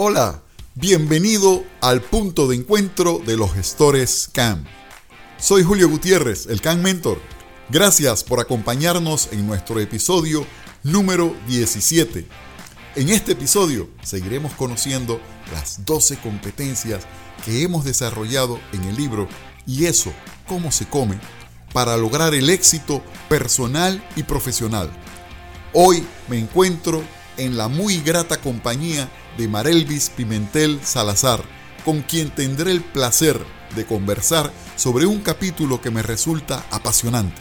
Hola, bienvenido al punto de encuentro de los gestores CAM. Soy Julio Gutiérrez, el CAM Mentor. Gracias por acompañarnos en nuestro episodio número 17. En este episodio seguiremos conociendo las 12 competencias que hemos desarrollado en el libro Y eso, cómo se come, para lograr el éxito personal y profesional. Hoy me encuentro en la muy grata compañía de Marelvis Pimentel Salazar, con quien tendré el placer de conversar sobre un capítulo que me resulta apasionante,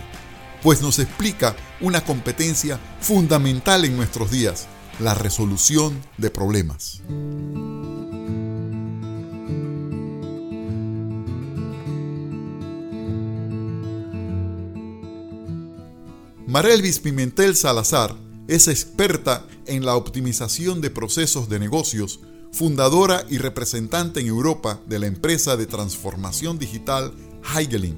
pues nos explica una competencia fundamental en nuestros días, la resolución de problemas. Marelvis Pimentel Salazar es experta en la optimización de procesos de negocios, fundadora y representante en Europa de la empresa de transformación digital Heigelin,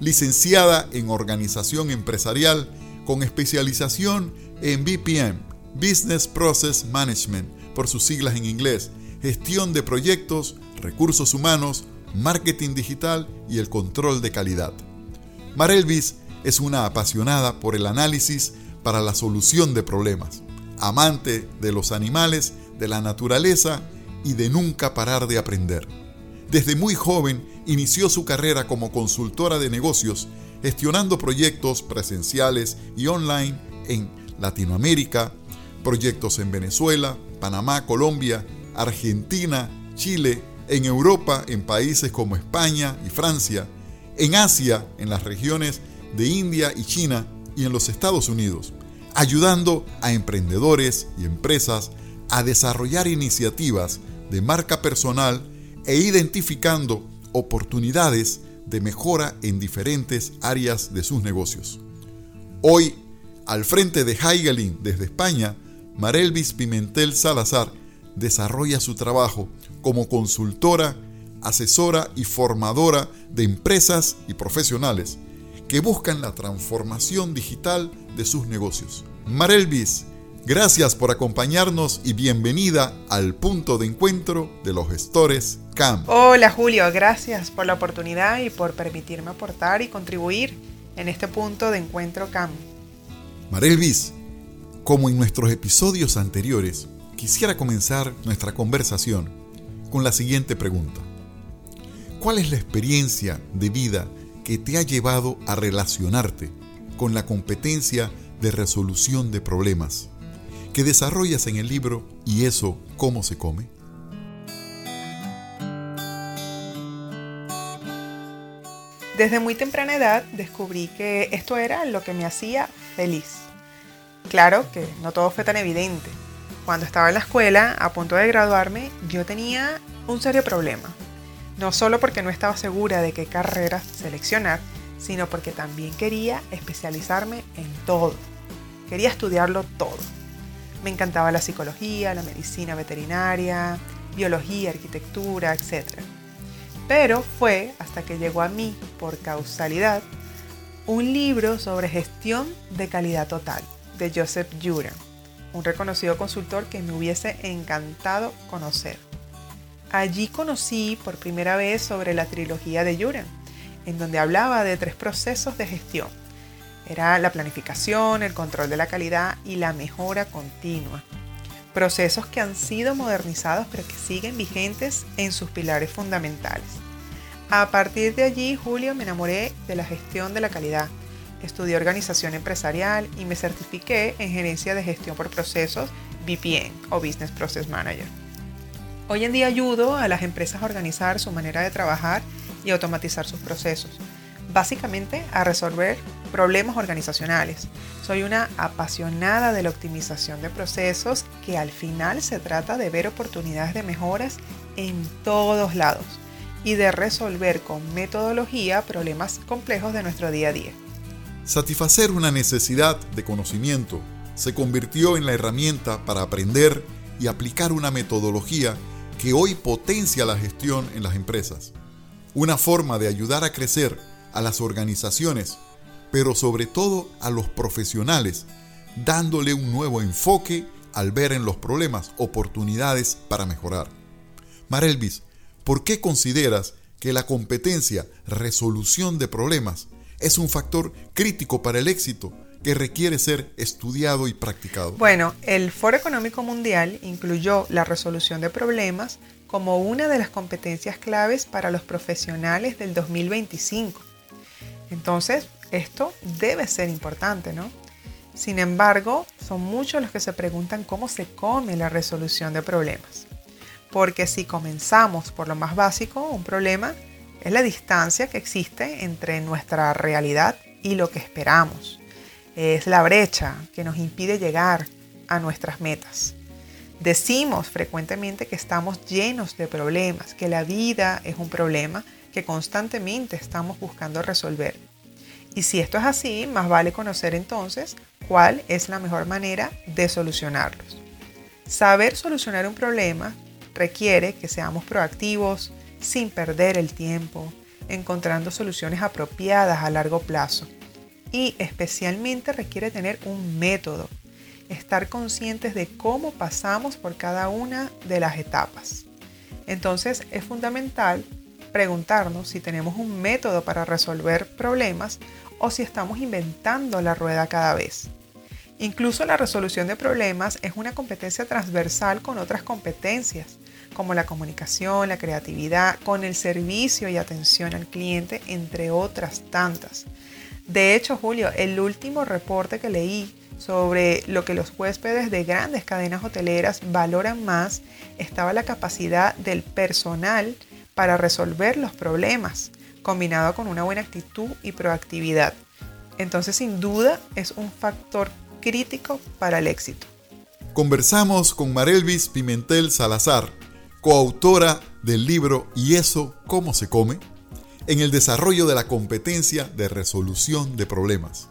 licenciada en organización empresarial con especialización en BPM, Business Process Management, por sus siglas en inglés, gestión de proyectos, recursos humanos, marketing digital y el control de calidad. Marelvis es una apasionada por el análisis para la solución de problemas, amante de los animales, de la naturaleza y de nunca parar de aprender. Desde muy joven inició su carrera como consultora de negocios, gestionando proyectos presenciales y online en Latinoamérica, proyectos en Venezuela, Panamá, Colombia, Argentina, Chile, en Europa, en países como España y Francia, en Asia, en las regiones de India y China y en los Estados Unidos ayudando a emprendedores y empresas a desarrollar iniciativas de marca personal e identificando oportunidades de mejora en diferentes áreas de sus negocios. Hoy, al frente de Heigelin desde España, Marelvis Pimentel Salazar desarrolla su trabajo como consultora, asesora y formadora de empresas y profesionales que buscan la transformación digital de sus negocios. Marelvis, gracias por acompañarnos y bienvenida al punto de encuentro de los gestores CAM. Hola Julio, gracias por la oportunidad y por permitirme aportar y contribuir en este punto de encuentro CAM. Marelvis, como en nuestros episodios anteriores, quisiera comenzar nuestra conversación con la siguiente pregunta. ¿Cuál es la experiencia de vida que te ha llevado a relacionarte con la competencia de resolución de problemas que desarrollas en el libro ¿Y eso cómo se come? Desde muy temprana edad descubrí que esto era lo que me hacía feliz. Claro que no todo fue tan evidente. Cuando estaba en la escuela, a punto de graduarme, yo tenía un serio problema no solo porque no estaba segura de qué carrera seleccionar, sino porque también quería especializarme en todo. Quería estudiarlo todo. Me encantaba la psicología, la medicina veterinaria, biología, arquitectura, etc. Pero fue hasta que llegó a mí, por causalidad, un libro sobre gestión de calidad total de Joseph Juran, un reconocido consultor que me hubiese encantado conocer. Allí conocí por primera vez sobre la trilogía de Yuran, en donde hablaba de tres procesos de gestión. Era la planificación, el control de la calidad y la mejora continua. Procesos que han sido modernizados pero que siguen vigentes en sus pilares fundamentales. A partir de allí, Julio, me enamoré de la gestión de la calidad. Estudié organización empresarial y me certifiqué en gerencia de gestión por procesos BPM o Business Process Manager. Hoy en día ayudo a las empresas a organizar su manera de trabajar y automatizar sus procesos, básicamente a resolver problemas organizacionales. Soy una apasionada de la optimización de procesos que al final se trata de ver oportunidades de mejoras en todos lados y de resolver con metodología problemas complejos de nuestro día a día. Satisfacer una necesidad de conocimiento se convirtió en la herramienta para aprender y aplicar una metodología que hoy potencia la gestión en las empresas. Una forma de ayudar a crecer a las organizaciones, pero sobre todo a los profesionales, dándole un nuevo enfoque al ver en los problemas oportunidades para mejorar. Marelvis, ¿por qué consideras que la competencia resolución de problemas es un factor crítico para el éxito que requiere ser estudiado y practicado? Bueno, el Foro Económico Mundial incluyó la resolución de problemas como una de las competencias claves para los profesionales del 2025. Entonces, esto debe ser importante, ¿no? Sin embargo, son muchos los que se preguntan cómo se come la resolución de problemas. Porque si comenzamos por lo más básico, un problema es la distancia que existe entre nuestra realidad y lo que esperamos. Es la brecha que nos impide llegar a nuestras metas. Decimos frecuentemente que estamos llenos de problemas, que la vida es un problema que constantemente estamos buscando resolver. Y si esto es así, más vale conocer entonces cuál es la mejor manera de solucionarlos. Saber solucionar un problema requiere que seamos proactivos, sin perder el tiempo, encontrando soluciones apropiadas a largo plazo. Y especialmente requiere tener un método, estar conscientes de cómo pasamos por cada una de las etapas. Entonces es fundamental preguntarnos si tenemos un método para resolver problemas o si estamos inventando la rueda cada vez. Incluso la resolución de problemas es una competencia transversal con otras competencias, como la comunicación, la creatividad, con el servicio y atención al cliente, entre otras tantas. De hecho, Julio, el último reporte que leí sobre lo que los huéspedes de grandes cadenas hoteleras valoran más estaba la capacidad del personal para resolver los problemas, combinado con una buena actitud y proactividad. Entonces, sin duda, es un factor crítico para el éxito. Conversamos con Marelvis Pimentel Salazar, coautora del libro ¿Y eso cómo se come? En el desarrollo de la competencia de resolución de problemas.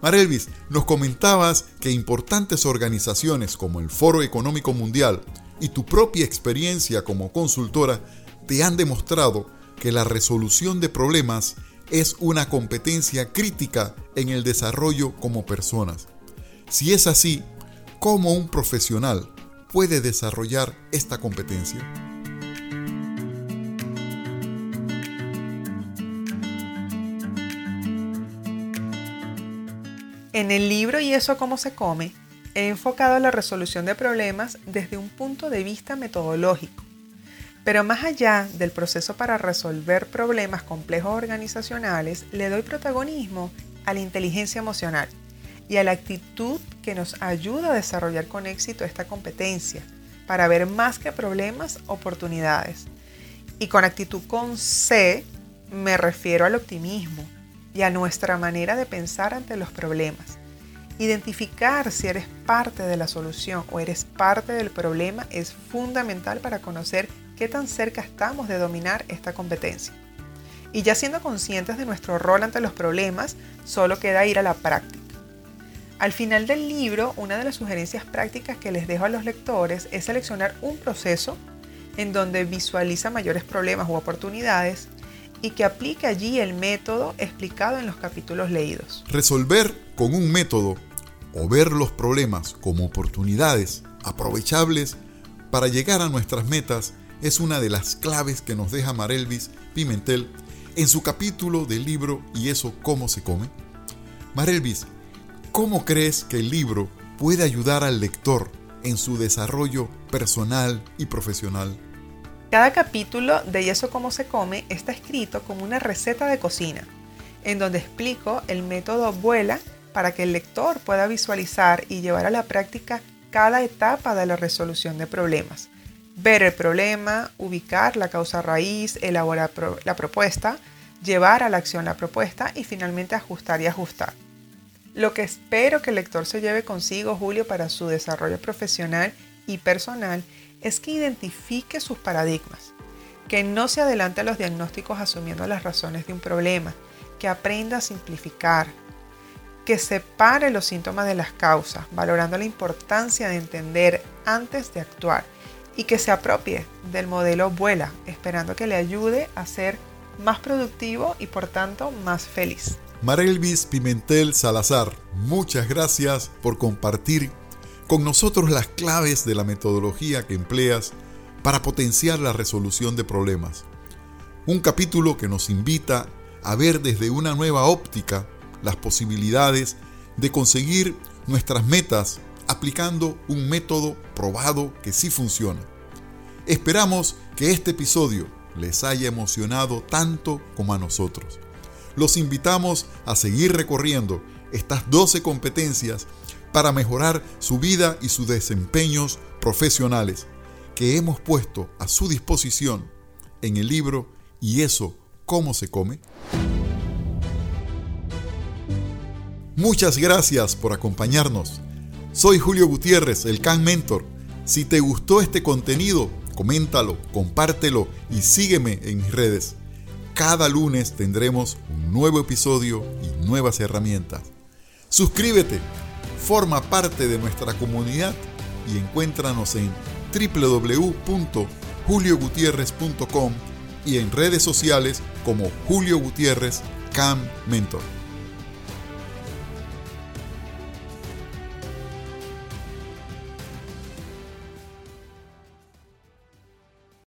Marelvis, nos comentabas que importantes organizaciones como el Foro Económico Mundial y tu propia experiencia como consultora te han demostrado que la resolución de problemas es una competencia crítica en el desarrollo como personas. Si es así, ¿cómo un profesional puede desarrollar esta competencia? En el libro Y eso cómo se come, he enfocado la resolución de problemas desde un punto de vista metodológico. Pero más allá del proceso para resolver problemas complejos organizacionales, le doy protagonismo a la inteligencia emocional y a la actitud que nos ayuda a desarrollar con éxito esta competencia para ver más que problemas, oportunidades. Y con actitud con C me refiero al optimismo y a nuestra manera de pensar ante los problemas. Identificar si eres parte de la solución o eres parte del problema es fundamental para conocer qué tan cerca estamos de dominar esta competencia. Y ya siendo conscientes de nuestro rol ante los problemas, solo queda ir a la práctica. Al final del libro, una de las sugerencias prácticas que les dejo a los lectores es seleccionar un proceso en donde visualiza mayores problemas u oportunidades y que aplique allí el método explicado en los capítulos leídos. Resolver con un método o ver los problemas como oportunidades aprovechables para llegar a nuestras metas es una de las claves que nos deja Marelvis Pimentel en su capítulo del libro ¿Y eso cómo se come? Marelvis, ¿Cómo crees que el libro puede ayudar al lector en su desarrollo personal y profesional? Cada capítulo de Y eso cómo se come está escrito como una receta de cocina, en donde explico el método Vuela para que el lector pueda visualizar y llevar a la práctica cada etapa de la resolución de problemas. Ver el problema, ubicar la causa raíz, elaborar la propuesta, llevar a la acción la propuesta y finalmente ajustar y ajustar. Lo que espero que el lector se lleve consigo, Julio, para su desarrollo profesional y personal es que identifique sus paradigmas, que no se adelante a los diagnósticos asumiendo las razones de un problema, que aprenda a simplificar, que separe los síntomas de las causas, valorando la importancia de entender antes de actuar y que se apropie del modelo Vuela, esperando que le ayude a ser más productivo y por tanto más feliz. Marelvis Pimentel Salazar, muchas gracias por compartir con nosotros las claves de la metodología que empleas para potenciar la resolución de problemas. Un capítulo que nos invita a ver desde una nueva óptica las posibilidades de conseguir nuestras metas aplicando un método probado que sí funciona. Esperamos que este episodio les haya emocionado tanto como a nosotros. Los invitamos a seguir recorriendo estas 12 competencias para mejorar su vida y sus desempeños profesionales que hemos puesto a su disposición en el libro ¿Y eso cómo se come? Muchas gracias por acompañarnos. Soy Julio Gutiérrez, el Can Mentor. Si te gustó este contenido, coméntalo, compártelo y sígueme en mis redes. Cada lunes tendremos un nuevo episodio y nuevas herramientas. Suscríbete, forma parte de nuestra comunidad y encuéntranos en www.juliogutierrez.com y en redes sociales como Julio Gutiérrez Cam Mentor.